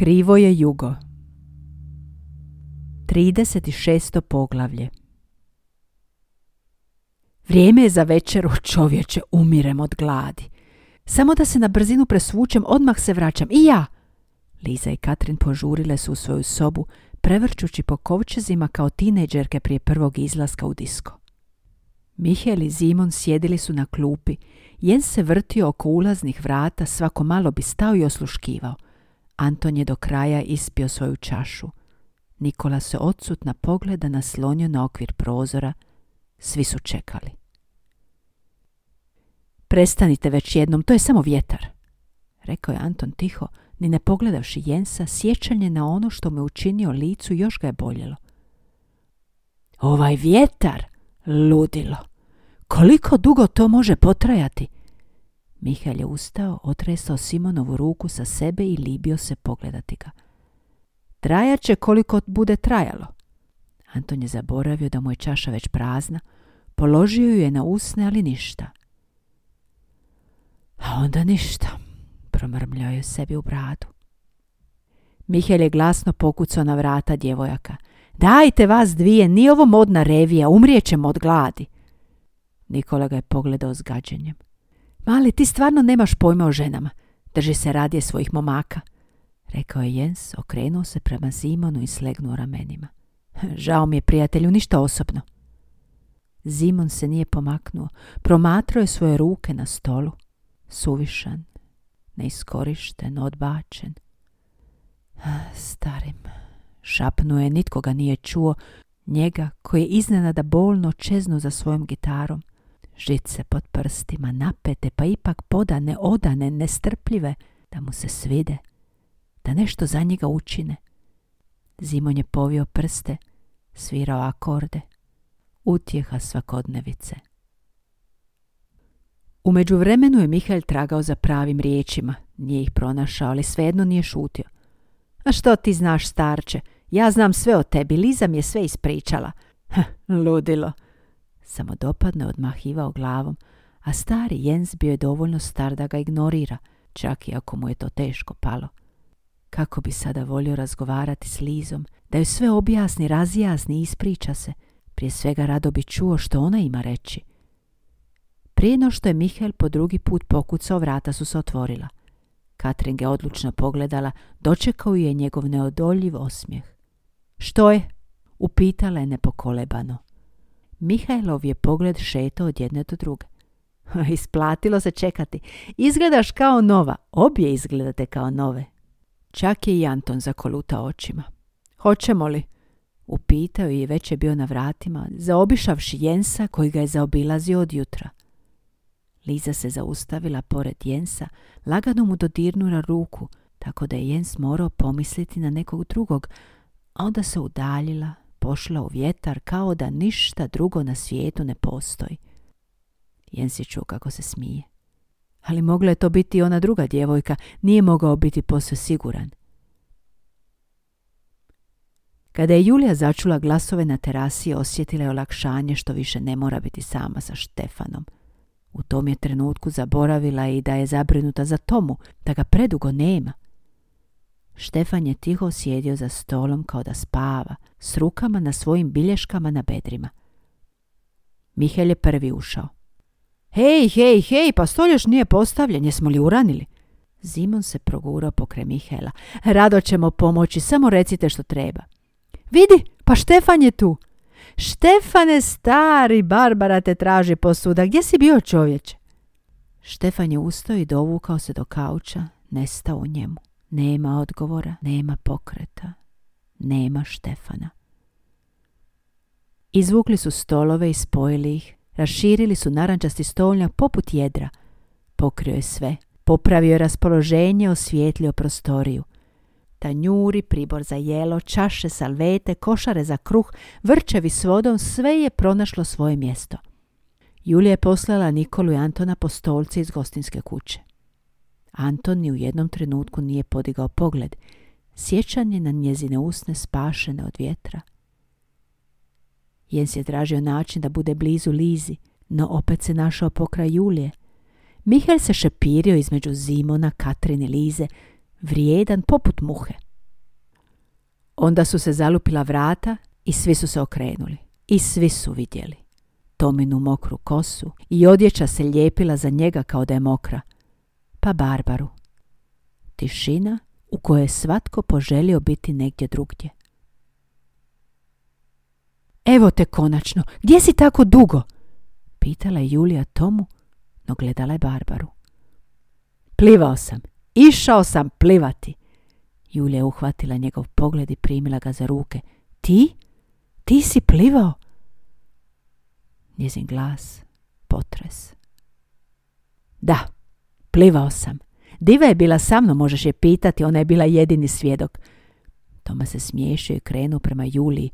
Krivo je jugo. 36. poglavlje Vrijeme je za večeru, čovječe, umirem od gladi. Samo da se na brzinu presvučem, odmah se vraćam. I ja! Liza i Katrin požurile su u svoju sobu, prevrćući po kovčezima kao tinejdžerke prije prvog izlaska u disko. Mihael i Zimon sjedili su na klupi. Jens se vrtio oko ulaznih vrata, svako malo bi stao i osluškivao. Anton je do kraja ispio svoju čašu. Nikola se odsutna pogleda naslonio na okvir prozora. Svi su čekali. Prestanite već jednom, to je samo vjetar, rekao je Anton tiho, ni ne pogledavši Jensa, sjećanje na ono što me učinio licu još ga je boljelo. Ovaj vjetar, ludilo, koliko dugo to može potrajati? Mihael je ustao, otresao Simonovu ruku sa sebe i libio se pogledati ga. Trajat će koliko bude trajalo. Anton je zaboravio da mu je čaša već prazna, položio ju je na usne, ali ništa. A onda ništa, promrmljao je sebi u bradu. Mihael je glasno pokucao na vrata djevojaka. Dajte vas dvije, nije ovo modna revija, umrijećemo od gladi. Nikola ga je pogledao s gađenjem. Mali, ti stvarno nemaš pojma o ženama. Drži se radije svojih momaka. Rekao je Jens, okrenuo se prema Zimonu i slegnuo ramenima. Žao mi je, prijatelju, ništa osobno. Zimon se nije pomaknuo. Promatrao je svoje ruke na stolu. Suvišan, neiskorišten, odbačen. Starim, šapnuo je, nitko ga nije čuo, njega koji je iznenada bolno čeznu za svojom gitarom. Žice pod prstima, napete, pa ipak podane, odane, nestrpljive, da mu se svide, da nešto za njega učine. Zimon je povio prste, svirao akorde, utjeha svakodnevice. U međuvremenu je Mihael tragao za pravim riječima, nije ih pronašao, ali svejedno nije šutio. A što ti znaš, starče? Ja znam sve o tebi, Liza mi je sve ispričala. Hm, ludilo. Samodopadno je odmahivao glavom, a stari Jens bio je dovoljno star da ga ignorira, čak i ako mu je to teško palo. Kako bi sada volio razgovarati s Lizom, da ju sve objasni, razjasni i ispriča se. Prije svega rado bi čuo što ona ima reći. Prije no što je Mihael po drugi put pokucao, vrata su se otvorila. Katrin ga odlučno pogledala, dočekao je njegov neodoljiv osmijeh. Što je? Upitala je nepokolebano. Mihajlov je pogled šetao od jedne do druge. Isplatilo se čekati. Izgledaš kao nova. Obje izgledate kao nove. Čak je i Anton zakoluta očima. Hoćemo li? Upitao je i već je bio na vratima, zaobišavši Jensa koji ga je zaobilazio od jutra. Liza se zaustavila pored Jensa, lagano mu dodirnula ruku, tako da je Jens morao pomisliti na nekog drugog, a onda se udaljila, pošla u vjetar kao da ništa drugo na svijetu ne postoji. Jens je čuo kako se smije. Ali mogla je to biti ona druga djevojka, nije mogao biti posve siguran. Kada je Julija začula glasove na terasi, osjetila je olakšanje što više ne mora biti sama sa Štefanom. U tom je trenutku zaboravila i da je zabrinuta za Tomu, da ga predugo nema. Štefan je tiho sjedio za stolom kao da spava, s rukama na svojim bilješkama na bedrima. Mihel je prvi ušao. Hej, hej, hej, pa stol još nije postavljen, jesmo li uranili? Zimon se progurao pokraj Mihela. Rado ćemo pomoći, samo recite što treba. Vidi, pa Štefan je tu. Štefane stari, Barbara te traži posuda. Gdje si bio čovječe? Štefan je ustao i dovukao se do kauča, nestao u njemu. Nema odgovora, nema pokreta, nema Štefana. Izvukli su stolove i spojili ih, raširili su narančasti stolnjak poput jedra. Pokrio je sve, popravio je raspoloženje, osvijetlio prostoriju tanjuri, pribor za jelo, čaše, salvete, košare za kruh, vrčevi s vodom, sve je pronašlo svoje mjesto. Julija je poslala Nikolu i Antona po stolci iz gostinske kuće. Anton ni u jednom trenutku nije podigao pogled, sjećanje na njezine usne spašene od vjetra. Jens je tražio način da bude blizu Lizi, no opet se našao pokraj Julije. Mihael se šepirio između Zimona, Katrine i Lize, vrijedan poput muhe. Onda su se zalupila vrata i svi su se okrenuli. I svi su vidjeli. Tominu mokru kosu i odjeća se lijepila za njega kao da je mokra. Pa Barbaru. Tišina u kojoj je svatko poželio biti negdje drugdje. Evo te konačno, gdje si tako dugo? Pitala je Julija Tomu, no gledala je Barbaru. Plivao sam, išao sam plivati. Julija je uhvatila njegov pogled i primila ga za ruke. Ti? Ti si plivao? Njezin glas, potres. Da, plivao sam. Diva je bila sa mnom, možeš je pitati, ona je bila jedini svjedok. Toma se smiješio i krenuo prema Juliji.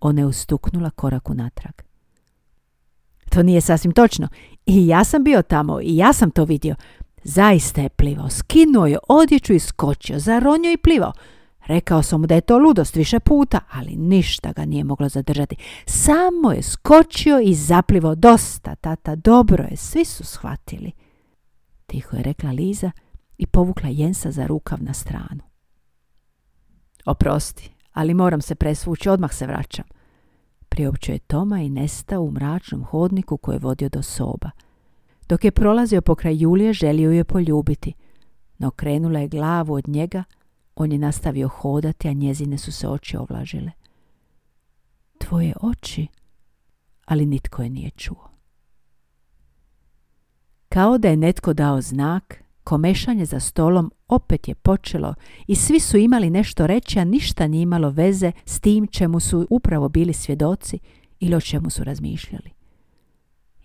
Ona je ustuknula korak unatrag. To nije sasvim točno. I ja sam bio tamo i ja sam to vidio. Zaista je plivao. Skinuo je odjeću i skočio. Zaronio i plivao. Rekao sam mu da je to ludost više puta, ali ništa ga nije moglo zadržati. Samo je skočio i zaplivao. Dosta, tata, dobro je. Svi su shvatili. Tiho je rekla Liza i povukla Jensa za rukav na stranu. Oprosti, ali moram se presvući, odmah se vraćam. Priopćio je Toma i nestao u mračnom hodniku koji je vodio do soba. Dok je prolazio pokraj Julije, želio je poljubiti, no krenula je glavu od njega, on je nastavio hodati, a njezine su se oči ovlažile. Tvoje oči, ali nitko je nije čuo. Kao da je netko dao znak, komešanje za stolom opet je počelo i svi su imali nešto reći, a ništa nije imalo veze s tim čemu su upravo bili svjedoci ili o čemu su razmišljali.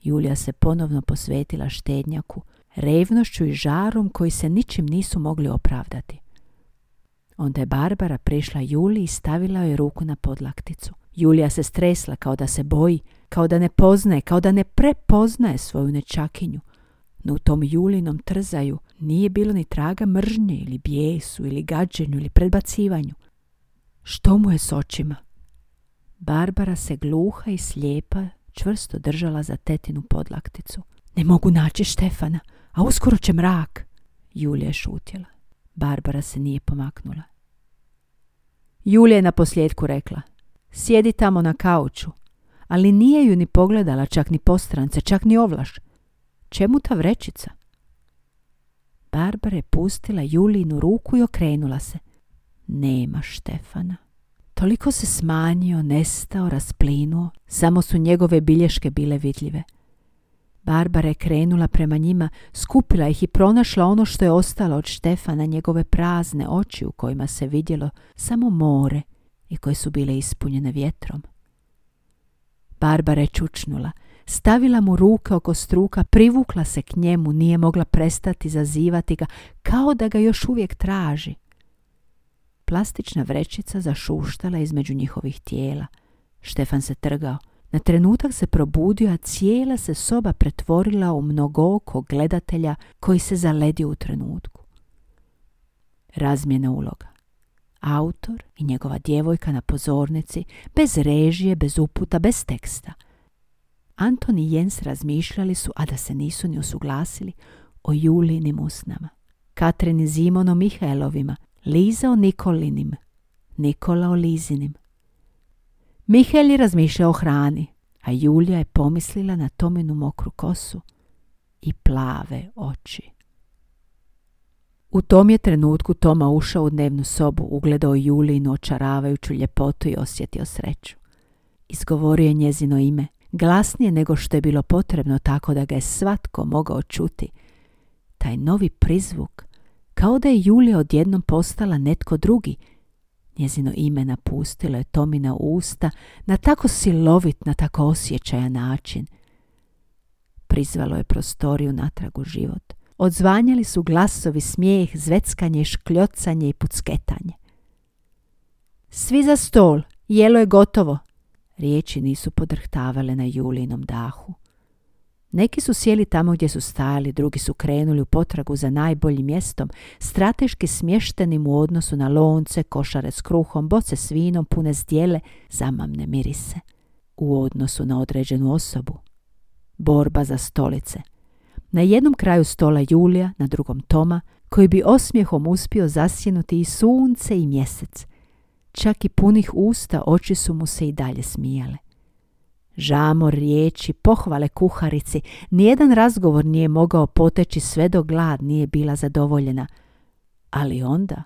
Julija se ponovno posvetila štednjaku, revnošću i žarom koji se ničim nisu mogli opravdati. Onda je Barbara prišla Juliji i stavila joj ruku na podlakticu. Julija se stresla kao da se boji, kao da ne poznaje, kao da ne prepoznaje svoju nečakinju. No u tom Julinom trzaju nije bilo ni traga mržnje ili bijesu ili gađenju ili predbacivanju. Što mu je s očima? Barbara se gluha i slijepa čvrsto držala za tetinu podlakticu. Ne mogu naći Štefana, a uskoro će mrak. Julija je šutjela. Barbara se nije pomaknula. Julija je na posljedku rekla. Sjedi tamo na kauču. Ali nije ju ni pogledala, čak ni postrance, čak ni ovlaš. Čemu ta vrećica? Barbara je pustila Julinu ruku i okrenula se. Nema Štefana. Toliko se smanjio, nestao, rasplinuo, samo su njegove bilješke bile vidljive. Barbara je krenula prema njima, skupila ih i pronašla ono što je ostalo od Štefana, njegove prazne oči u kojima se vidjelo samo more i koje su bile ispunjene vjetrom. Barbara je čučnula, stavila mu ruke oko struka, privukla se k njemu, nije mogla prestati zazivati ga, kao da ga još uvijek traži. Plastična vrećica zašuštala između njihovih tijela. Štefan se trgao. Na trenutak se probudio, a cijela se soba pretvorila u mnogoko gledatelja koji se zaledio u trenutku. Razmjena uloga. Autor i njegova djevojka na pozornici, bez režije, bez uputa, bez teksta. Anton i Jens razmišljali su, a da se nisu ni usuglasili, o Julinim usnama. Katrin i Zimon o Mihajlovima, Liza o Nikolinim, Nikola o Lizinim. Mihael je razmišljao o hrani, a Julija je pomislila na Tominu mokru kosu i plave oči. U tom je trenutku Toma ušao u dnevnu sobu, ugledao Julijinu očaravajuću ljepotu i osjetio sreću. Izgovorio je njezino ime, glasnije nego što je bilo potrebno tako da ga je svatko mogao čuti. Taj novi prizvuk kao da je Julija odjednom postala netko drugi. Njezino ime napustilo je Tomina usta na tako silovit, na tako osjećajan način. Prizvalo je prostoriju natrag u život. Odzvanjali su glasovi, smijeh, zveckanje, škljocanje i pucketanje. Svi za stol, jelo je gotovo. Riječi nisu podrhtavale na Julinom dahu. Neki su sjeli tamo gdje su stajali, drugi su krenuli u potragu za najboljim mjestom, strateški smještenim u odnosu na lonce, košare s kruhom, boce s vinom, pune zdjele, zamamne mirise. U odnosu na određenu osobu. Borba za stolice. Na jednom kraju stola Julija, na drugom Toma, koji bi osmijehom uspio zasjenuti i sunce i mjesec. Čak i punih usta oči su mu se i dalje smijale. Žamor riječi, pohvale kuharici, nijedan razgovor nije mogao poteći sve do glad nije bila zadovoljena. Ali onda...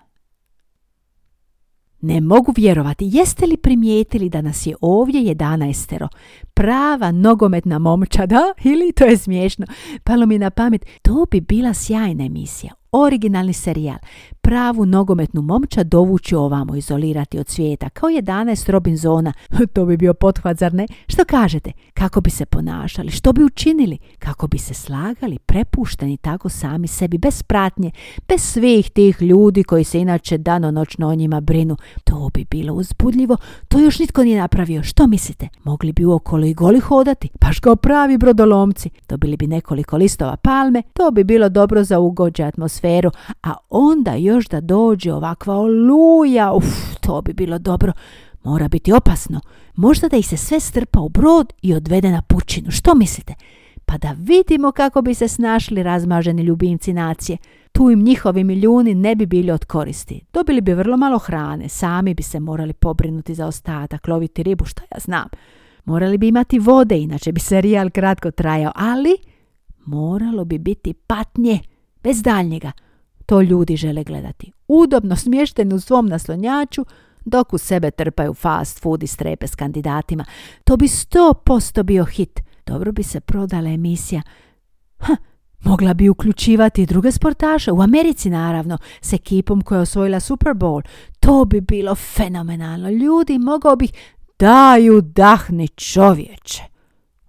Ne mogu vjerovati, jeste li primijetili da nas je ovdje jedanaestero? Prava nogometna momčada, ili to je smiješno, palo mi na pamet, to bi bila sjajna emisija originalni serijal, pravu nogometnu momča dovući ovamo, izolirati od svijeta, kao 11 Robinsona. to bi bio pothvat, zar ne? Što kažete? Kako bi se ponašali? Što bi učinili? Kako bi se slagali, prepušteni tako sami sebi, bez pratnje, bez svih tih ljudi koji se inače danonoćno o njima brinu? To bi bilo uzbudljivo. To još nitko nije napravio. Što mislite? Mogli bi uokolo i goli hodati? Baš kao pravi brodolomci. Dobili bi nekoliko listova palme. To bi bilo dobro za ugođe atmosferu atmosferu, a onda još da dođe ovakva oluja, uf, to bi bilo dobro. Mora biti opasno. Možda da ih se sve strpa u brod i odvede na pučinu. Što mislite? Pa da vidimo kako bi se snašli razmaženi ljubimci nacije. Tu im njihovi milijuni ne bi bili od koristi. Dobili bi vrlo malo hrane, sami bi se morali pobrinuti za ostatak, loviti ribu, što ja znam. Morali bi imati vode, inače bi serijal kratko trajao, ali moralo bi biti patnje bez daljnjega. To ljudi žele gledati. Udobno smješteni u svom naslonjaču, dok u sebe trpaju fast food i strepe s kandidatima. To bi sto posto bio hit. Dobro bi se prodala emisija. Ha, mogla bi uključivati druge sportaše, u Americi naravno, s ekipom koja je osvojila Super Bowl. To bi bilo fenomenalno. Ljudi mogao bih daju dahni čovječe.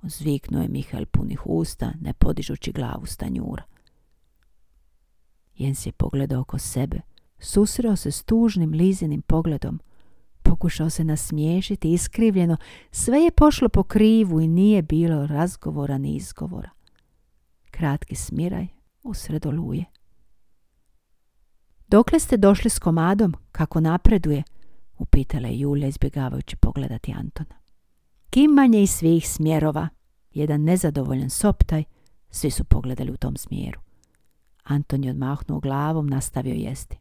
Zviknuo je Mihael punih usta, ne podižući glavu stanjura. Jens je pogledao oko sebe, susreo se s tužnim lizinim pogledom, pokušao se nasmiješiti iskrivljeno, sve je pošlo po krivu i nije bilo razgovora ni izgovora. Kratki smiraj usred oluje. Dokle ste došli s komadom, kako napreduje? upitala je Julija izbjegavajući pogledati Antona. Kimanje iz svih smjerova, jedan nezadovoljan soptaj, svi su pogledali u tom smjeru. Anton je odmahnuo glavom, nastavio jesti.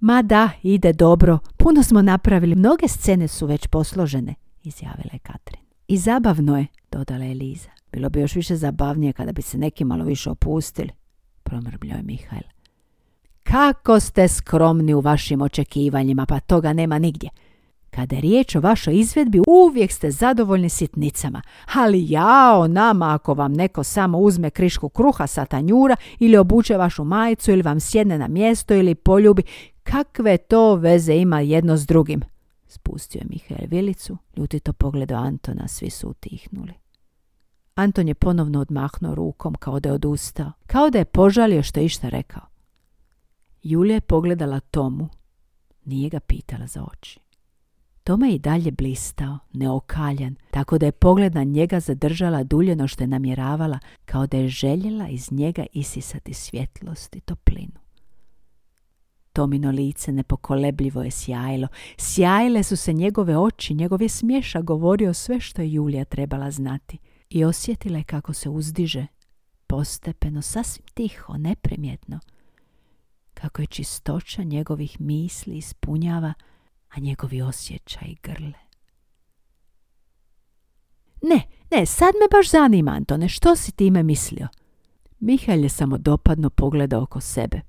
Ma da, ide dobro. Puno smo napravili. Mnoge scene su već posložene, izjavila je Katrin. I zabavno je, dodala je Liza. Bilo bi još više zabavnije kada bi se neki malo više opustili, promrbljao je Mihajl. Kako ste skromni u vašim očekivanjima, pa toga nema nigdje. Kada je riječ o vašoj izvedbi, uvijek ste zadovoljni sitnicama. Ali jao nama ako vam neko samo uzme krišku kruha sa tanjura ili obuče vašu majicu ili vam sjedne na mjesto ili poljubi, kakve to veze ima jedno s drugim? Spustio je Mihael vilicu, ljutito pogledao Antona, svi su utihnuli. Anton je ponovno odmahnuo rukom kao da je odustao, kao da je požalio što je išta rekao. Julija je pogledala Tomu, nije ga pitala za oči. Tome je i dalje blistao, neokaljan, tako da je pogled na njega zadržala dulje no što je namjeravala, kao da je željela iz njega isisati svjetlost i toplinu. Tomino lice nepokolebljivo je sjajilo. Sjajile su se njegove oči, njegov je smješa govorio sve što je Julija trebala znati. I osjetila je kako se uzdiže, postepeno, sasvim tiho, neprimjetno. Kako je čistoća njegovih misli ispunjava a njegovi osjećaj grle. Ne, ne, sad me baš zanima, Antone, što si time mislio? Mihael je samo dopadno pogledao oko sebe.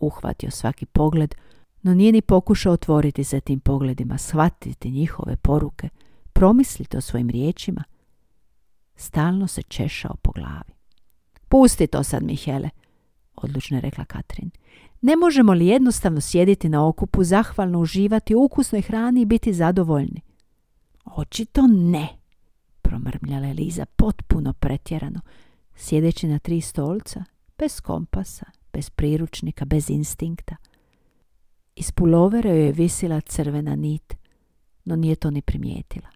Uhvatio svaki pogled, no nije ni pokušao otvoriti se tim pogledima, shvatiti njihove poruke, promisliti o svojim riječima. Stalno se češao po glavi. Pusti to sad, Mihele, odlučno je rekla Katrin. Ne možemo li jednostavno sjediti na okupu, zahvalno uživati u ukusnoj hrani i biti zadovoljni? Očito ne, promrmljala je Liza potpuno pretjerano, sjedeći na tri stolca, bez kompasa, bez priručnika, bez instinkta. Iz pulovere joj je visila crvena nit, no nije to ni primijetila.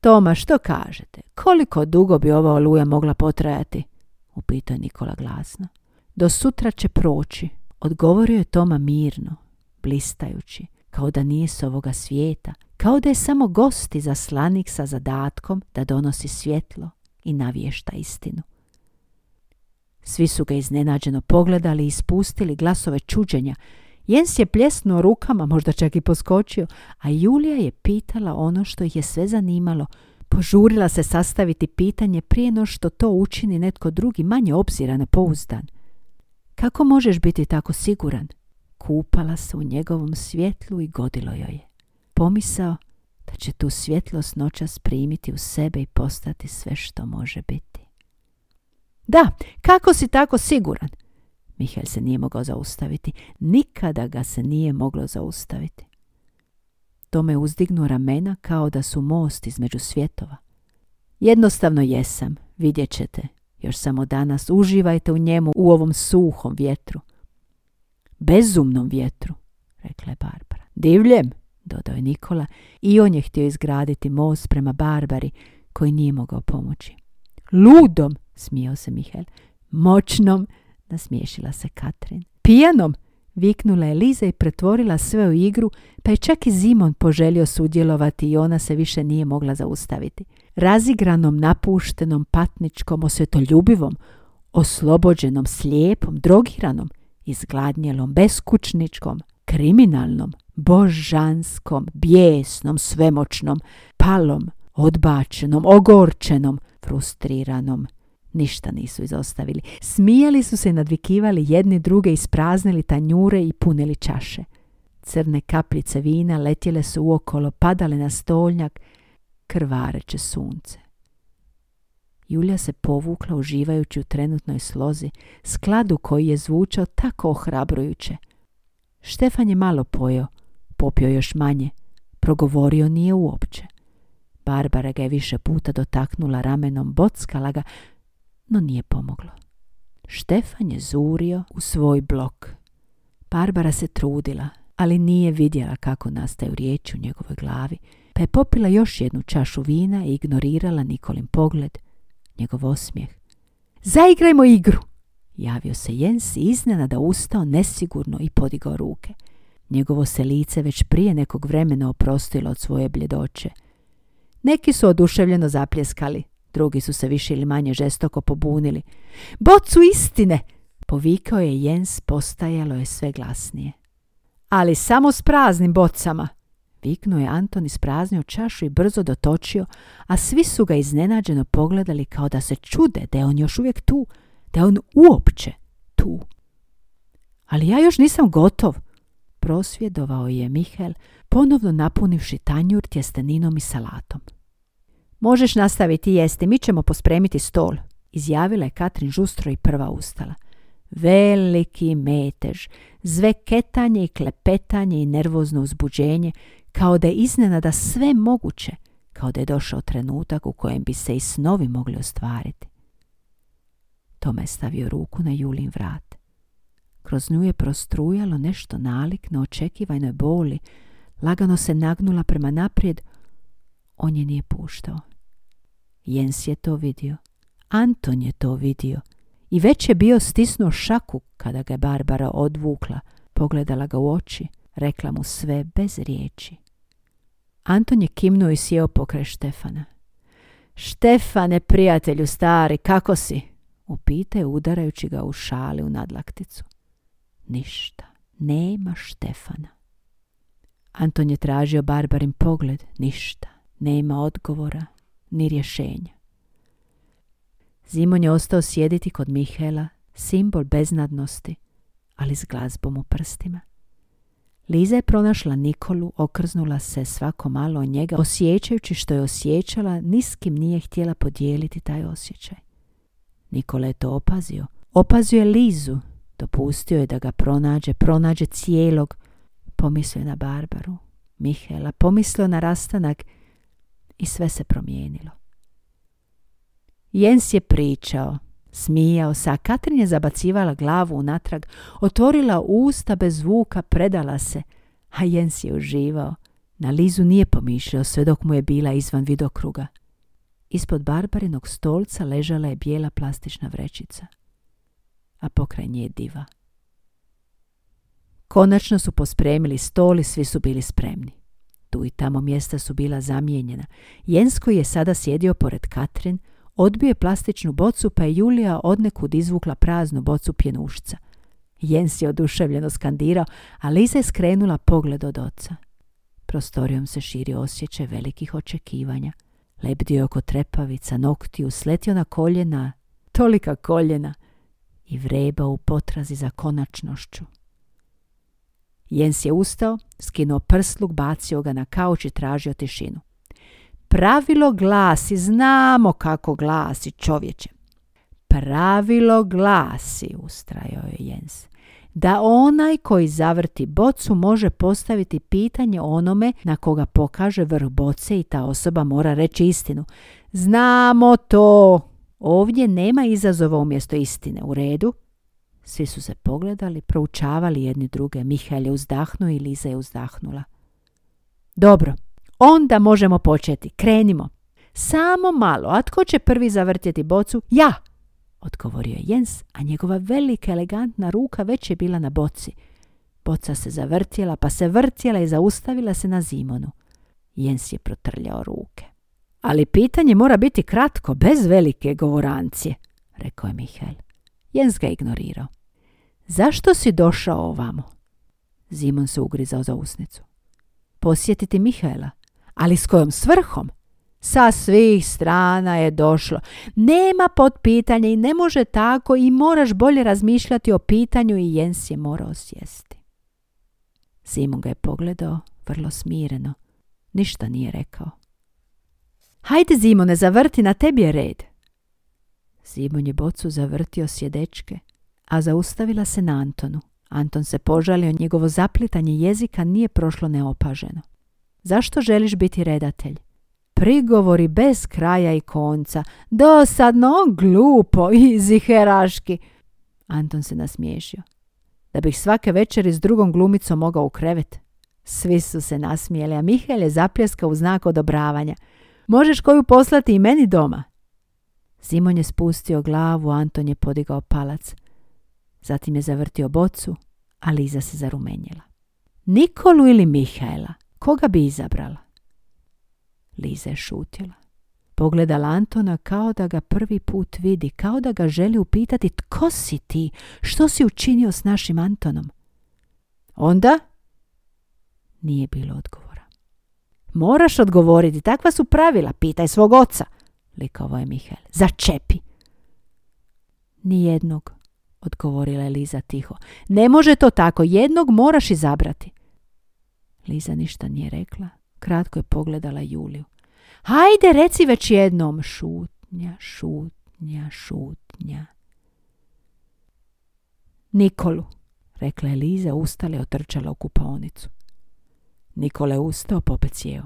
Toma, što kažete? Koliko dugo bi ova oluja mogla potrajati? upitao je Nikola glasno. Do sutra će proći, odgovorio je Toma mirno, blistajući, kao da nije s ovoga svijeta, kao da je samo gost za slanik sa zadatkom da donosi svjetlo i navješta istinu. Svi su ga iznenađeno pogledali i ispustili glasove čuđenja, Jens je pljesnuo rukama, možda čak i poskočio, a Julija je pitala ono što ih je sve zanimalo. Požurila se sastaviti pitanje prije no što to učini netko drugi, manje obziran, pouzdan. Kako možeš biti tako siguran? Kupala se u njegovom svjetlu i godilo joj je. Pomisao da će tu svjetlost noćas primiti u sebe i postati sve što može biti. Da, kako si tako siguran? Mihael se nije mogao zaustaviti. Nikada ga se nije moglo zaustaviti. To me uzdignu ramena kao da su most između svjetova. Jednostavno jesam, vidjet ćete. Još samo danas uživajte u njemu u ovom suhom vjetru. Bezumnom vjetru, rekla je Barbara. Divljem, dodao je Nikola i on je htio izgraditi most prema Barbari koji nije mogao pomoći. Ludom, smijao se Mihael. Moćnom, nasmiješila se Katrin. Pijanom, viknula je Liza i pretvorila sve u igru, pa je čak i Zimon poželio sudjelovati i ona se više nije mogla zaustaviti. Razigranom, napuštenom, patničkom, osvetoljubivom, oslobođenom, slijepom, drogiranom, izgladnjelom, beskućničkom, kriminalnom, božanskom, bijesnom, svemoćnom, palom, odbačenom, ogorčenom, frustriranom. Ništa nisu izostavili. Smijali su se i nadvikivali jedni druge, ispraznili tanjure i punili čaše. Crne kapljice vina letjele su uokolo, padale na stolnjak, krvareće sunce. Julija se povukla uživajući u trenutnoj slozi, skladu koji je zvučao tako ohrabrujuće. Štefan je malo pojeo, popio još manje, progovorio nije uopće. Barbara ga je više puta dotaknula ramenom, bockala ga, no nije pomoglo. Štefan je zurio u svoj blok. Barbara se trudila, ali nije vidjela kako nastaju riječi u njegovoj glavi, pa je popila još jednu čašu vina i ignorirala Nikolin pogled, njegov osmijeh. Zaigrajmo igru! Javio se Jens i iznenada ustao nesigurno i podigao ruke. Njegovo se lice već prije nekog vremena oprostilo od svoje bljedoće. Neki su oduševljeno zapljeskali, drugi su se više ili manje žestoko pobunili. Bocu istine! Povikao je Jens, postajalo je sve glasnije. Ali samo s praznim bocama! Viknuo je Anton ispraznio čašu i brzo dotočio, a svi su ga iznenađeno pogledali kao da se čude da je on još uvijek tu, da je on uopće tu. Ali ja još nisam gotov, prosvjedovao je Mihael, ponovno napunivši tanjur tjesteninom i salatom. Možeš nastaviti jesti, mi ćemo pospremiti stol, izjavila je Katrin žustro i prva ustala. Veliki metež, zveketanje i klepetanje i nervozno uzbuđenje, kao da je iznenada sve moguće, kao da je došao trenutak u kojem bi se i snovi mogli ostvariti. Tome je stavio ruku na Julin vrat. Kroz nju je prostrujalo nešto nalik na očekivanoj boli, lagano se nagnula prema naprijed, on je nije puštao. Jens je to vidio. Anton je to vidio. I već je bio stisnuo šaku kada ga je Barbara odvukla, pogledala ga u oči, rekla mu sve bez riječi. Anton je kimnuo i sjeo pokraj Štefana. Štefane, prijatelju stari, kako si? Upite udarajući ga u šali u nadlakticu. Ništa, nema Štefana. Anton je tražio Barbarin pogled, ništa, nema odgovora, ni rješenja. Zimon je ostao sjediti kod Mihela, simbol beznadnosti, ali s glazbom u prstima. Liza je pronašla Nikolu, okrznula se svako malo od njega, osjećajući što je osjećala, niskim nije htjela podijeliti taj osjećaj. Nikola je to opazio. Opazio je Lizu, dopustio je da ga pronađe, pronađe cijelog. Pomislio na Barbaru, Mihela, pomislio na rastanak i sve se promijenilo. Jens je pričao, smijao se, a Katrin je zabacivala glavu unatrag, otvorila usta bez zvuka, predala se, a Jens je uživao. Na Lizu nije pomišljao sve dok mu je bila izvan vidokruga. Ispod Barbarinog stolca ležala je bijela plastična vrećica, a pokraj nje je diva. Konačno su pospremili stol i svi su bili spremni. Tu i tamo mjesta su bila zamijenjena. Jensko je sada sjedio pored Katrin, odbio je plastičnu bocu pa je Julija odnekud izvukla praznu bocu pjenušca. Jens je oduševljeno skandirao, a Liza je skrenula pogled od oca. Prostorijom se širi osjećaj velikih očekivanja. Lebdio oko trepavica, noktiju, sletio na koljena, tolika koljena i vreba u potrazi za konačnošću. Jens je ustao, skinuo prsluk, bacio ga na kauč i tražio tišinu. Pravilo glasi, znamo kako glasi čovječe. Pravilo glasi, ustrajao je Jens, da onaj koji zavrti bocu može postaviti pitanje onome na koga pokaže vrh boce i ta osoba mora reći istinu. Znamo to. Ovdje nema izazova umjesto istine. U redu? Svi su se pogledali, proučavali jedni druge. Mihael je uzdahnuo i Liza je uzdahnula. Dobro, onda možemo početi. Krenimo. Samo malo. A tko će prvi zavrtjeti bocu? Ja, odgovorio je Jens, a njegova velika elegantna ruka već je bila na boci. Boca se zavrtjela, pa se vrtjela i zaustavila se na Zimonu. Jens je protrljao ruke. Ali pitanje mora biti kratko, bez velike govorancije, rekao je Mihael. Jens ga ignorirao. Zašto si došao ovamo? Zimon se ugrizao za usnicu. Posjetiti Mihaela, ali s kojom svrhom? Sa svih strana je došlo. Nema pod pitanje i ne može tako i moraš bolje razmišljati o pitanju i Jens je morao sjesti. Simon ga je pogledao vrlo smireno. Ništa nije rekao. Hajde Zimone, zavrti, na tebi je red. Simon je bocu zavrtio sjedečke, a zaustavila se na Antonu. Anton se požalio, njegovo zaplitanje jezika nije prošlo neopaženo. Zašto želiš biti redatelj? prigovori bez kraja i konca. Dosadno, glupo i ziheraški. Anton se nasmiješio. Da bih svake večeri s drugom glumicom mogao u krevet. Svi su se nasmijeli, a Mihael je zapljeskao u znak odobravanja. Možeš koju poslati i meni doma? Simon je spustio glavu, Anton je podigao palac. Zatim je zavrtio bocu, a Liza se zarumenjila. Nikolu ili Mihaela? Koga bi izabrala? Liza je šutjela. Pogledala Antona kao da ga prvi put vidi, kao da ga želi upitati tko si ti, što si učinio s našim Antonom. Onda? Nije bilo odgovora. Moraš odgovoriti, takva su pravila, pitaj svog oca, likovao je Mihael. Začepi. Nijednog, odgovorila je Liza tiho. Ne može to tako, jednog moraš izabrati. Liza ništa nije rekla, Kratko je pogledala Juliju. Hajde, reci već jednom. Šutnja, šutnja, šutnja. Nikolu, rekla je Liza, ustala i otrčala u kupaonicu. Nikola je ustao, popet sjeo.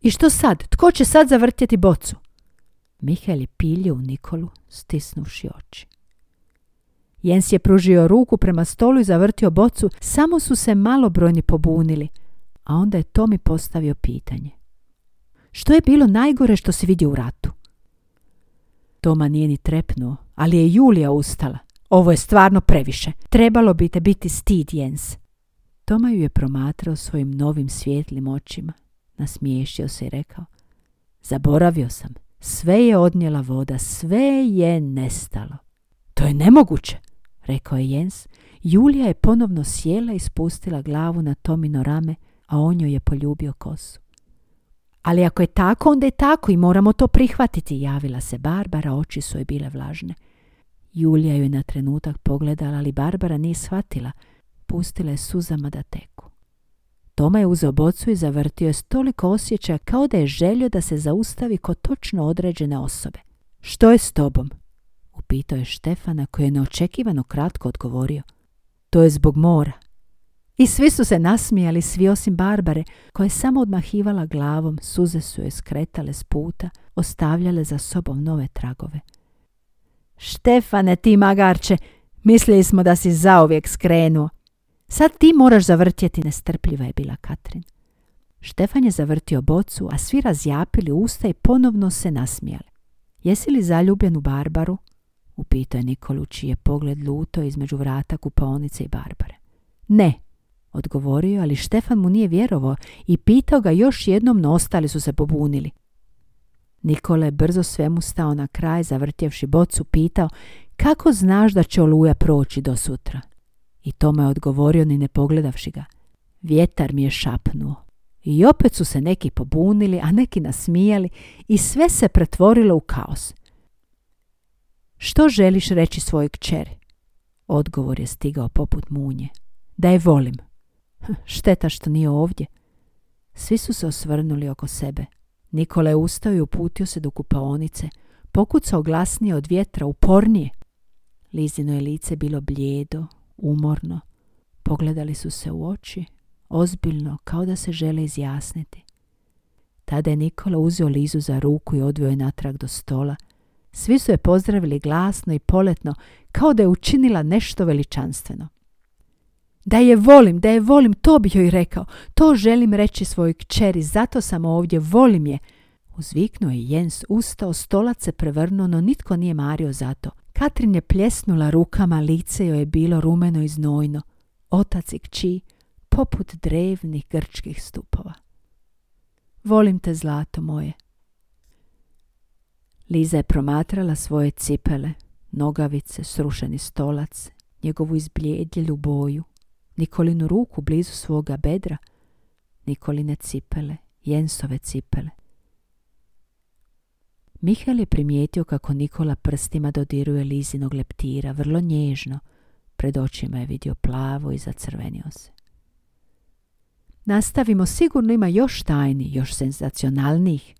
I što sad? Tko će sad zavrtjeti bocu? Mihael je pilio u Nikolu, stisnuvši oči. Jens je pružio ruku prema stolu i zavrtio bocu, samo su se malobrojni pobunili – a onda je Tomi postavio pitanje. Što je bilo najgore što se vidio u ratu? Toma nije ni trepnuo, ali je Julija ustala. Ovo je stvarno previše. Trebalo bi te biti stid, Jens. Toma ju je promatrao svojim novim svijetlim očima. Nasmiješio se i rekao. Zaboravio sam. Sve je odnijela voda, sve je nestalo. To je nemoguće, rekao je Jens. Julija je ponovno sjela i spustila glavu na Tomino rame, a on joj je poljubio kosu. Ali ako je tako, onda je tako i moramo to prihvatiti, javila se Barbara, oči su joj bile vlažne. Julija ju je na trenutak pogledala, ali Barbara nije shvatila. Pustila je suzama da teku. Toma je uzeo bocu i zavrtio je s toliko osjećaja kao da je želio da se zaustavi kod točno određene osobe. Što je s tobom? Upitao je Štefana koji je neočekivano kratko odgovorio. To je zbog mora. I svi su se nasmijali, svi osim Barbare, koja je samo odmahivala glavom, suze su joj skretale s puta, ostavljale za sobom nove tragove. Štefane, ti magarče, mislili smo da si zauvijek skrenuo. Sad ti moraš zavrtjeti, nestrpljiva je bila Katrin. Štefan je zavrtio bocu, a svi razjapili usta i ponovno se nasmijali. Jesi li zaljubljen u Barbaru? Upitao je Nikolu, čiji je pogled luto između vrata kupaonice i Barbare. Ne, odgovorio, ali Štefan mu nije vjerovao i pitao ga još jednom, no ostali su se pobunili. Nikola je brzo svemu stao na kraj, zavrtjevši bocu, pitao kako znaš da će oluja proći do sutra. I Toma je odgovorio ni ne pogledavši ga. Vjetar mi je šapnuo. I opet su se neki pobunili, a neki nasmijali i sve se pretvorilo u kaos. Što želiš reći svojoj kćeri? Odgovor je stigao poput munje. Da je volim. Šteta što nije ovdje. Svi su se osvrnuli oko sebe. Nikola je ustao i uputio se do kupaonice. Pokucao glasnije od vjetra, upornije. Lizino je lice bilo blijedo, umorno. Pogledali su se u oči, ozbiljno, kao da se žele izjasniti. Tada je Nikola uzeo Lizu za ruku i odveo je natrag do stola. Svi su je pozdravili glasno i poletno, kao da je učinila nešto veličanstveno. Da je volim, da je volim, to bih joj rekao. To želim reći svojoj kćeri, zato sam ovdje, volim je. Uzviknuo je Jens, ustao, stolac se prevrnuo, no nitko nije mario za to. Katrin je pljesnula rukama, lice joj je bilo rumeno i znojno. Otac i kći, poput drevnih grčkih stupova. Volim te, zlato moje. Liza je promatrala svoje cipele, nogavice, srušeni stolac, njegovu izbljedljilu boju, Nikolinu ruku blizu svoga bedra, Nikoline cipele, Jensove cipele. Mihael je primijetio kako Nikola prstima dodiruje Lizinog leptira, vrlo nježno. Pred očima je vidio plavo i zacrvenio se. Nastavimo, sigurno ima još tajni, još senzacionalnijih,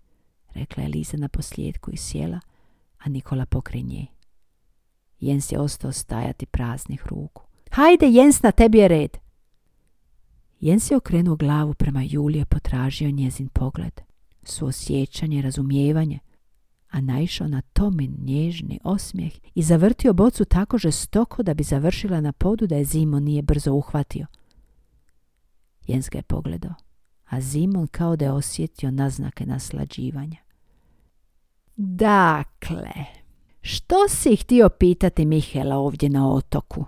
rekla je Liza na posljedku i sjela, a Nikola pokri nje. Jens je ostao stajati praznih ruku. Hajde, Jens, na tebi je red. Jens je okrenuo glavu prema Julije, potražio njezin pogled, suosjećanje, razumijevanje, a naišao na Tomin nježni osmijeh i zavrtio bocu tako žestoko da bi završila na podu da je Zimo nije brzo uhvatio. Jens ga je pogledao, a Zimon kao da je osjetio naznake naslađivanja. Dakle, što si htio pitati Mihela ovdje na otoku?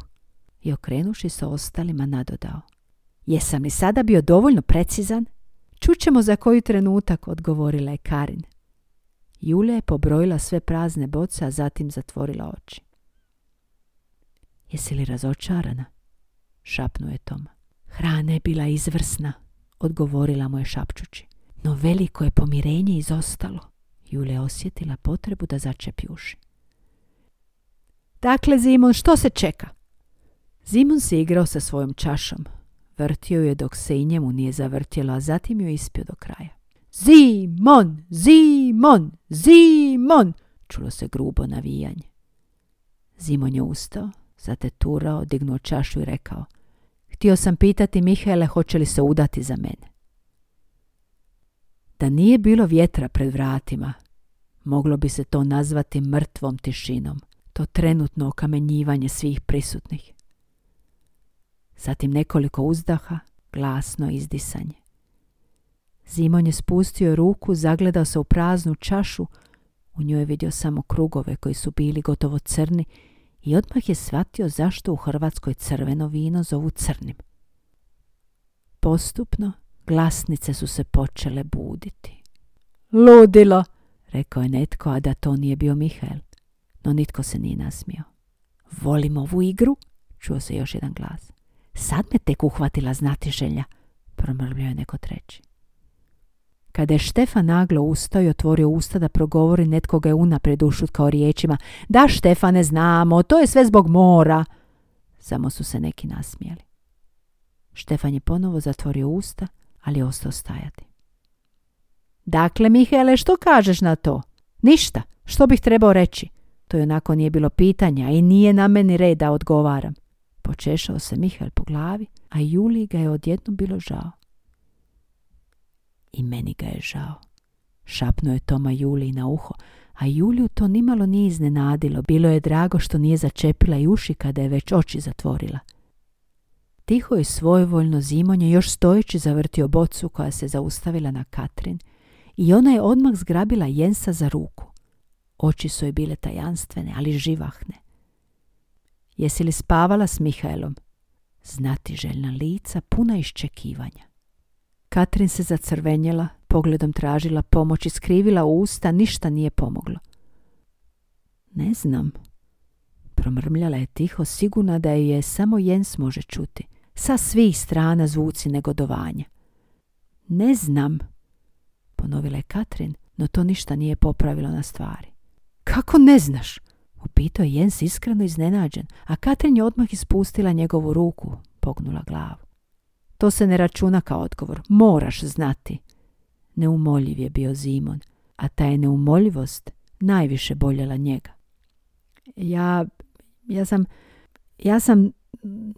I okrenuši se ostalima nadodao. Jesam li sada bio dovoljno precizan? Čućemo za koji trenutak, odgovorila je Karin. Julija je pobrojila sve prazne boce, a zatim zatvorila oči. Jesi li razočarana? šapnuo je Toma. Hrana je bila izvrsna, odgovorila mu je šapčući. No veliko je pomirenje izostalo. Julija osjetila potrebu da začepi uši. Dakle, Zimon, što se čeka? Zimon se igrao sa svojom čašom. Vrtio je dok se i njemu nije zavrtjela, a zatim ju ispio do kraja. Zimon, Zimon, Zimon, čulo se grubo navijanje. Zimon je ustao, zateturao, dignuo čašu i rekao, htio sam pitati Mihaele hoće li se udati za mene. Da nije bilo vjetra pred vratima, moglo bi se to nazvati mrtvom tišinom, to trenutno okamenjivanje svih prisutnih. Zatim nekoliko uzdaha, glasno izdisanje. Zimon je spustio ruku, zagledao se u praznu čašu, u njoj je vidio samo krugove koji su bili gotovo crni i odmah je shvatio zašto u Hrvatskoj crveno vino zovu crnim. Postupno glasnice su se počele buditi. Ludilo, rekao je netko, a da to nije bio Mihael, no nitko se nije nasmio. Volim ovu igru, čuo se još jedan glas. Sad me tek uhvatila znati želja, promrvio je neko treći. Kada je Štefan naglo ustao i otvorio usta da progovori, netko ga je unaprijed ušutkao riječima. Da, Štefane, znamo, to je sve zbog mora. Samo su se neki nasmijeli. Štefan je ponovo zatvorio usta, ali ostao stajati. Dakle, Mihele, što kažeš na to? Ništa. Što bih trebao reći? To je onako nije bilo pitanja i nije na meni red da odgovaram. Počešao se Mihael po glavi, a Juliji ga je odjednom bilo žao. I meni ga je žao. Šapnuo je Toma Juliji na uho, a Juliju to nimalo nije iznenadilo. Bilo je drago što nije začepila i uši kada je već oči zatvorila. Tiho i svojevoljno zimonje još stojeći zavrtio bocu koja se zaustavila na Katrin i ona je odmah zgrabila Jensa za ruku. Oči su joj bile tajanstvene, ali živahne. Jesi li spavala s Mihaelom? Znati željna lica puna iščekivanja. Katrin se zacrvenjela, pogledom tražila pomoć i skrivila usta, ništa nije pomoglo. Ne znam. Promrmljala je tiho, sigurna da je samo Jens može čuti. Sa svih strana zvuci negodovanja. Ne znam, ponovila je Katrin, no to ništa nije popravilo na stvari. Kako ne znaš? Upitao je Jens iskreno iznenađen, a Katrin je odmah ispustila njegovu ruku, pognula glavu. To se ne računa kao odgovor, moraš znati. Neumoljiv je bio Zimon, a ta je neumoljivost najviše boljela njega. Ja, ja sam, ja sam,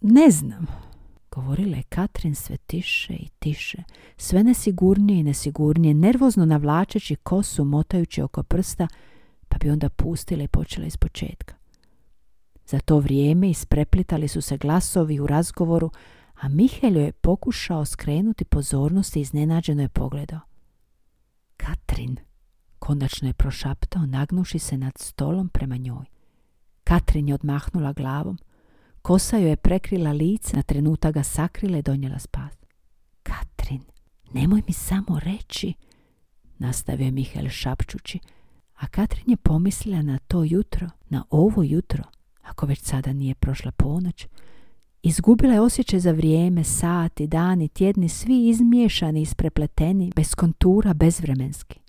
ne znam, govorila je Katrin sve tiše i tiše, sve nesigurnije i nesigurnije, nervozno navlačeći kosu, motajući oko prsta, pa bi onda pustila i počela iz početka. Za to vrijeme ispreplitali su se glasovi u razgovoru, a Miheljo je pokušao skrenuti pozornost i iznenađeno je pogledao. Katrin, konačno je prošaptao, nagnuši se nad stolom prema njoj. Katrin je odmahnula glavom. Kosa joj je prekrila lice, na trenutak ga sakrila i donijela spas. Katrin, nemoj mi samo reći, nastavio je Mihael šapčući, a Katrin je pomislila na to jutro, na ovo jutro, ako već sada nije prošla ponoć. Izgubila je osjećaj za vrijeme, sati, dani, tjedni, svi izmiješani, isprepleteni, bez kontura, bezvremenski.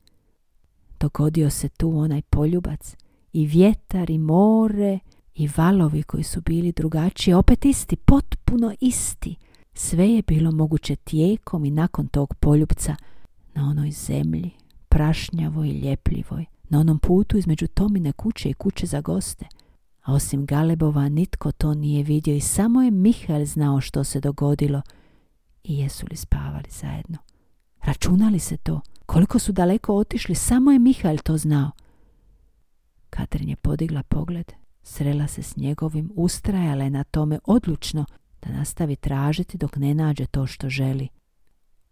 Dogodio se tu onaj poljubac, i vjetar, i more, i valovi koji su bili drugačiji, opet isti, potpuno isti. Sve je bilo moguće tijekom i nakon tog poljubca na onoj zemlji, prašnjavoj i ljepljivoj, na onom putu između Tomine kuće i kuće za goste. A osim Galebova nitko to nije vidio i samo je Mihael znao što se dogodilo i jesu li spavali zajedno. Računali se to? Koliko su daleko otišli, samo je Mihael to znao. Katrin je podigla pogled, srela se s njegovim, ustrajala je na tome odlučno da nastavi tražiti dok ne nađe to što želi.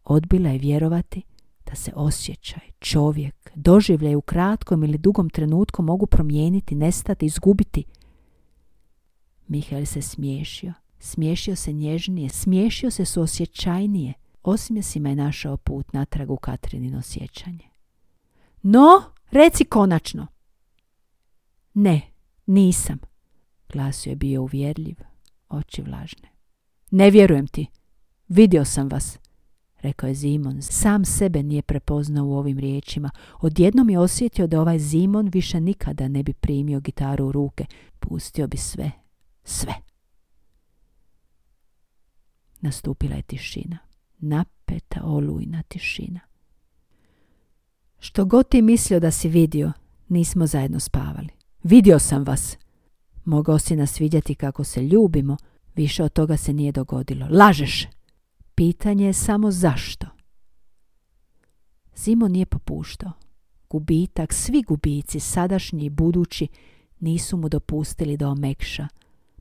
Odbila je vjerovati da se osjećaj, čovjek, doživljaj u kratkom ili dugom trenutku mogu promijeniti, nestati, izgubiti. Mihael se smiješio. Smiješio se nježnije, smiješio se suosjećajnije. Osmjesima je našao put natrag u Katrinino sjećanje. No, reci konačno. Ne, nisam. Glasio je bio uvjerljiv, oči vlažne. Ne vjerujem ti. Vidio sam vas rekao je Zimon. Sam sebe nije prepoznao u ovim riječima. Odjednom je osjetio da ovaj Zimon više nikada ne bi primio gitaru u ruke. Pustio bi sve. Sve. Nastupila je tišina. Napeta, olujna tišina. Što god ti mislio da si vidio, nismo zajedno spavali. Vidio sam vas. Mogao si nas vidjeti kako se ljubimo, više od toga se nije dogodilo. Lažeš! Pitanje je samo zašto. Zimo nije popuštao. Gubitak, svi gubici, sadašnji i budući, nisu mu dopustili da omekša.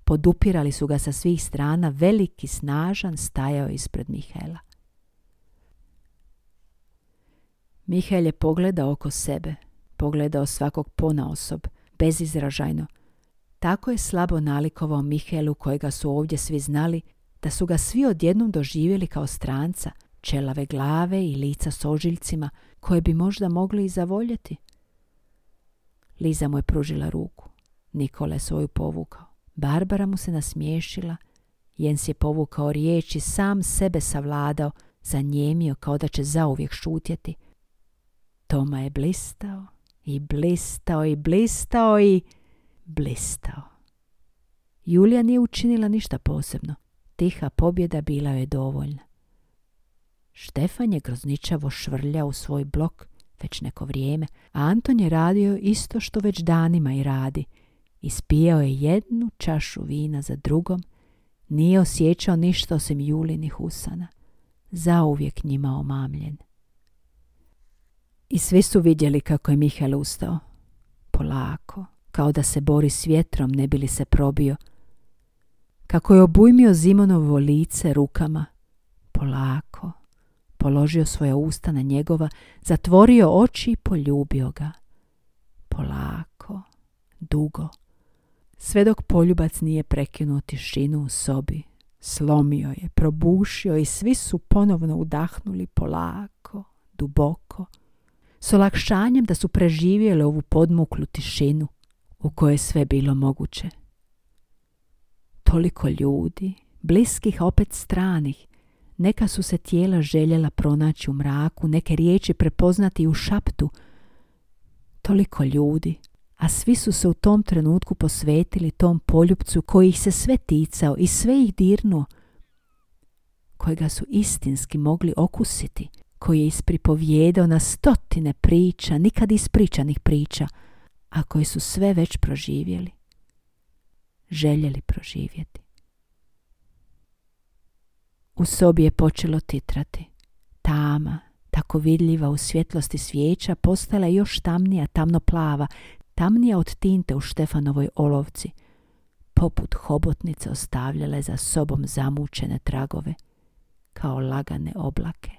Podupirali su ga sa svih strana, veliki, snažan, stajao ispred Mihela. Mihael je pogledao oko sebe, pogledao svakog ponaosob, bezizražajno. Tako je slabo nalikovao Mihelu kojega su ovdje svi znali da su ga svi odjednom doživjeli kao stranca, čelave glave i lica s ožiljcima koje bi možda mogli i zavoljeti. Liza mu je pružila ruku. Nikola je svoju povukao. Barbara mu se nasmiješila. Jens je povukao riječi, sam sebe savladao, zanjemio kao da će zauvijek šutjeti. Toma je blistao i blistao i blistao i blistao. Julija nije učinila ništa posebno. Tiha pobjeda bila je dovoljna. Štefan je grozničavo švrljao u svoj blok već neko vrijeme, a Anton je radio isto što već danima i radi. Ispijao je jednu čašu vina za drugom, nije osjećao ništa osim Julinih usana, zauvijek njima omamljen. I svi su vidjeli kako je Mihael ustao. Polako, kao da se bori s vjetrom, ne bi li se probio, kako je obujmio Zimonovo lice rukama, polako, položio svoja usta na njegova, zatvorio oči i poljubio ga. Polako, dugo, sve dok poljubac nije prekinuo tišinu u sobi. Slomio je, probušio i svi su ponovno udahnuli polako, duboko, s olakšanjem da su preživjeli ovu podmuklu tišinu u kojoj je sve bilo moguće Toliko ljudi, bliskih opet stranih. Neka su se tijela željela pronaći u mraku, neke riječi prepoznati u šaptu. Toliko ljudi, a svi su se u tom trenutku posvetili tom poljupcu koji ih se sve ticao i sve ih dirnuo, kojega su istinski mogli okusiti, koji je ispripovjedao na stotine priča, nikad ispričanih priča, a koji su sve već proživjeli, željeli proživjeti. U sobi je počelo titrati. Tama, tako vidljiva u svjetlosti svijeća, postala je još tamnija, tamno plava, tamnija od tinte u Štefanovoj olovci. Poput hobotnice ostavljale za sobom zamučene tragove, kao lagane oblake.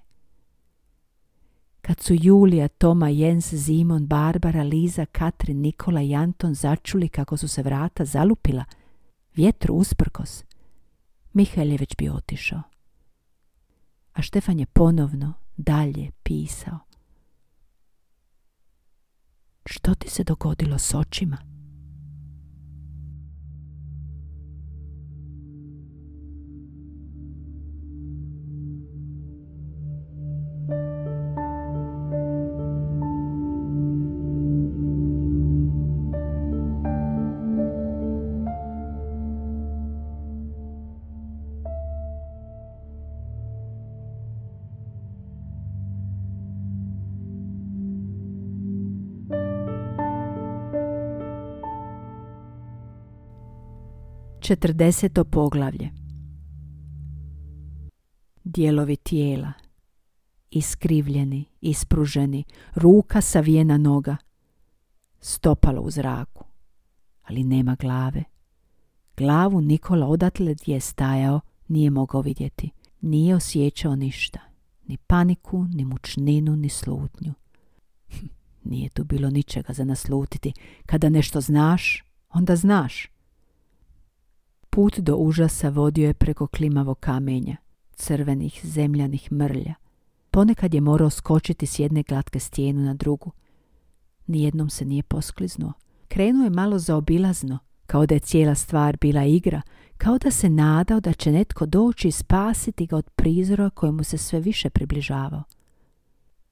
Kad su Julija, Toma, Jens, Zimon, Barbara, Liza, Katrin, Nikola i Anton začuli kako su se vrata zalupila, vjetru usprkos, Mihael je već bio otišao. A Štefan je ponovno dalje pisao. Što ti se dogodilo s očima? 40. poglavlje Dijelovi tijela Iskrivljeni, ispruženi, ruka savijena noga, stopalo u zraku, ali nema glave. Glavu Nikola odatle gdje je stajao nije mogao vidjeti, nije osjećao ništa, ni paniku, ni mučninu, ni slutnju. Nije tu bilo ničega za naslutiti. Kada nešto znaš, onda znaš. Put do užasa vodio je preko klimavog kamenja, crvenih zemljanih mrlja. Ponekad je morao skočiti s jedne glatke stijenu na drugu. Nijednom se nije poskliznuo. Krenuo je malo zaobilazno, kao da je cijela stvar bila igra, kao da se nadao da će netko doći i spasiti ga od prizora kojemu se sve više približavao.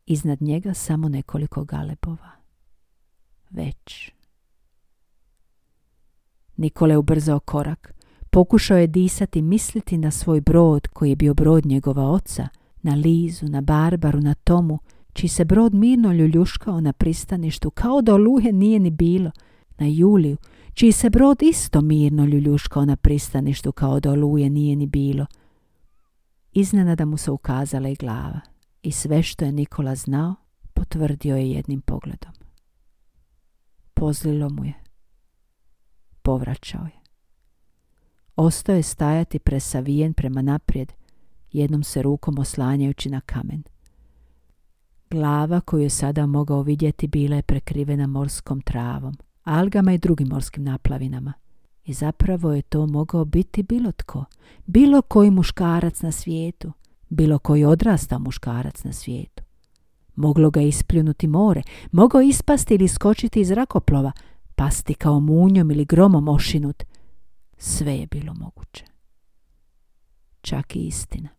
Iznad njega samo nekoliko galebova. Već. Nikola je ubrzao korak. Pokušao je disati misliti na svoj brod koji je bio brod njegova oca, na Lizu, na Barbaru, na Tomu, čiji se brod mirno ljuljuškao na pristaništu, kao da oluje nije ni bilo, na Juliju, čiji se brod isto mirno ljuljuškao na pristaništu, kao da oluje nije ni bilo. Iznenada mu se ukazala i glava i sve što je Nikola znao, potvrdio je jednim pogledom. Pozlilo mu je. Povraćao je. Ostao je stajati presavijen prema naprijed, jednom se rukom oslanjajući na kamen. Glava koju je sada mogao vidjeti bila je prekrivena morskom travom, algama i drugim morskim naplavinama. I zapravo je to mogao biti bilo tko, bilo koji muškarac na svijetu, bilo koji odrastao muškarac na svijetu. Moglo ga ispljunuti more, mogao ispasti ili skočiti iz rakoplova, pasti kao munjom ili gromom ošinut – sve je bilo moguće. Čak i istina.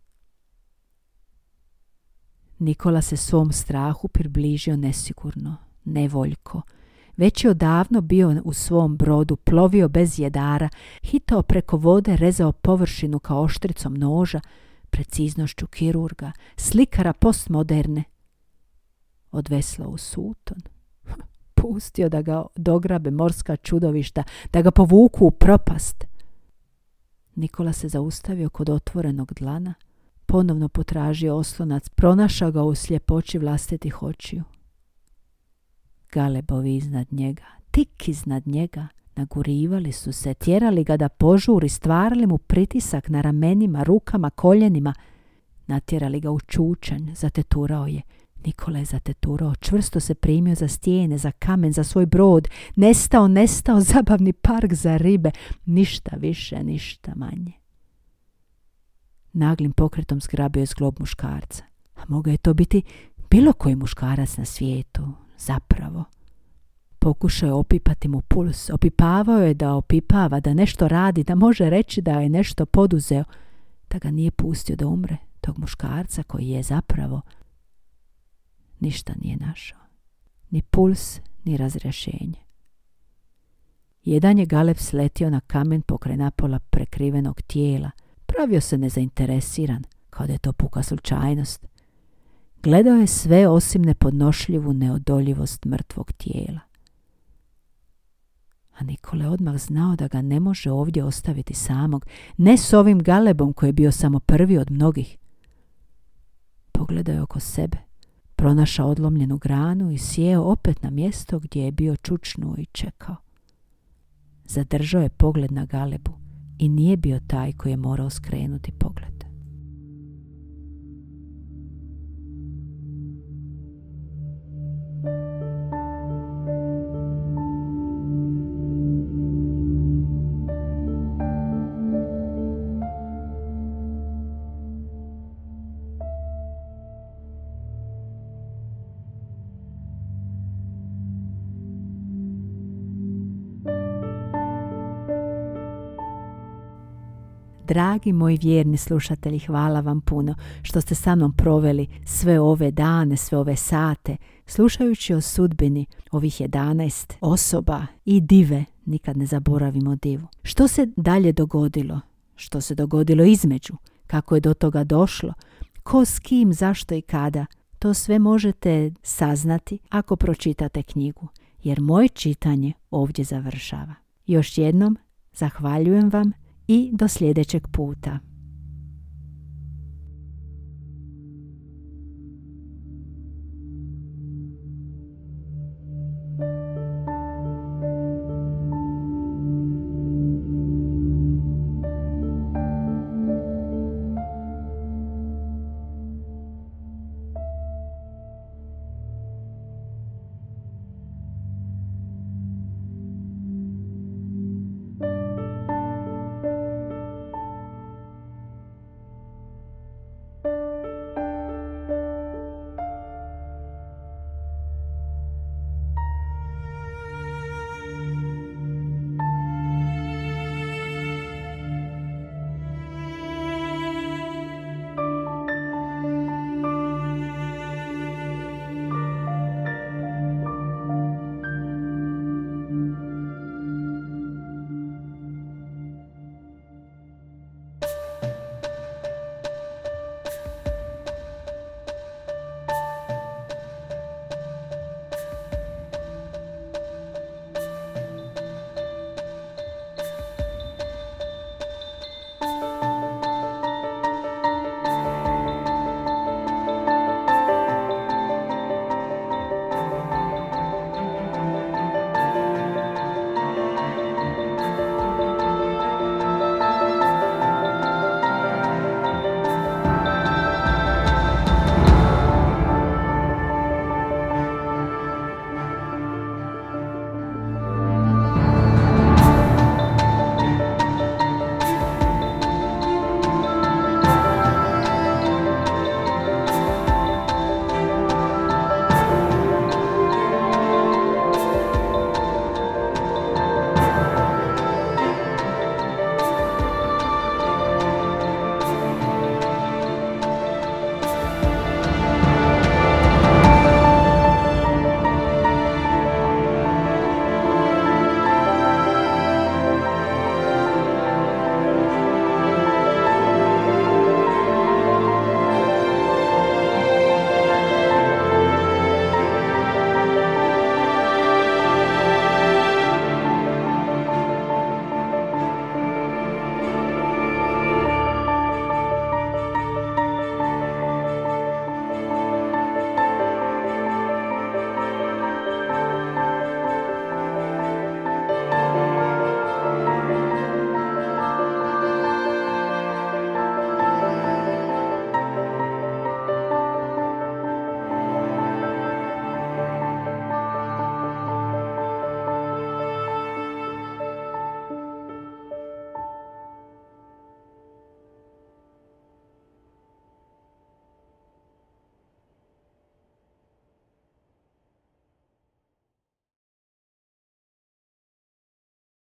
Nikola se svom strahu približio nesigurno, nevoljko. Već je odavno bio u svom brodu, plovio bez jedara, hitao preko vode, rezao površinu kao oštricom noža, preciznošću kirurga, slikara postmoderne. Odveslao u suton, pustio da ga dograbe morska čudovišta, da ga povuku u propast. Nikola se zaustavio kod otvorenog dlana, ponovno potražio oslonac, pronašao ga u sljepoći vlastitih očiju. Galebovi iznad njega, tik iznad njega, nagurivali su se, tjerali ga da požuri, stvarali mu pritisak na ramenima, rukama, koljenima, natjerali ga u čučanj, zateturao je, Nikola je zateturao, čvrsto se primio za stijene, za kamen, za svoj brod. Nestao, nestao, zabavni park za ribe. Ništa više, ništa manje. Naglim pokretom zgrabio je zglob muškarca. A mogao je to biti bilo koji muškarac na svijetu, zapravo. Pokušao je opipati mu puls. Opipavao je da opipava, da nešto radi, da može reći da je nešto poduzeo, da ga nije pustio da umre, tog muškarca koji je zapravo ništa nije našao. Ni puls, ni razrješenje. Jedan je galeb sletio na kamen pokraj napola prekrivenog tijela. Pravio se nezainteresiran, kao da je to puka slučajnost. Gledao je sve osim nepodnošljivu neodoljivost mrtvog tijela. A Nikole odmah znao da ga ne može ovdje ostaviti samog, ne s ovim galebom koji je bio samo prvi od mnogih. Pogledao je oko sebe, pronašao odlomljenu granu i sjeo opet na mjesto gdje je bio čučnuo i čekao. Zadržao je pogled na galebu i nije bio taj koji je morao skrenuti pogled. Dragi moji vjerni slušatelji, hvala vam puno što ste sa mnom proveli sve ove dane, sve ove sate, slušajući o sudbini ovih 11 osoba i dive, nikad ne zaboravimo divu. Što se dalje dogodilo? Što se dogodilo između? Kako je do toga došlo? Ko s kim, zašto i kada? To sve možete saznati ako pročitate knjigu, jer moje čitanje ovdje završava. Još jednom zahvaljujem vam i do sljedećeg puta.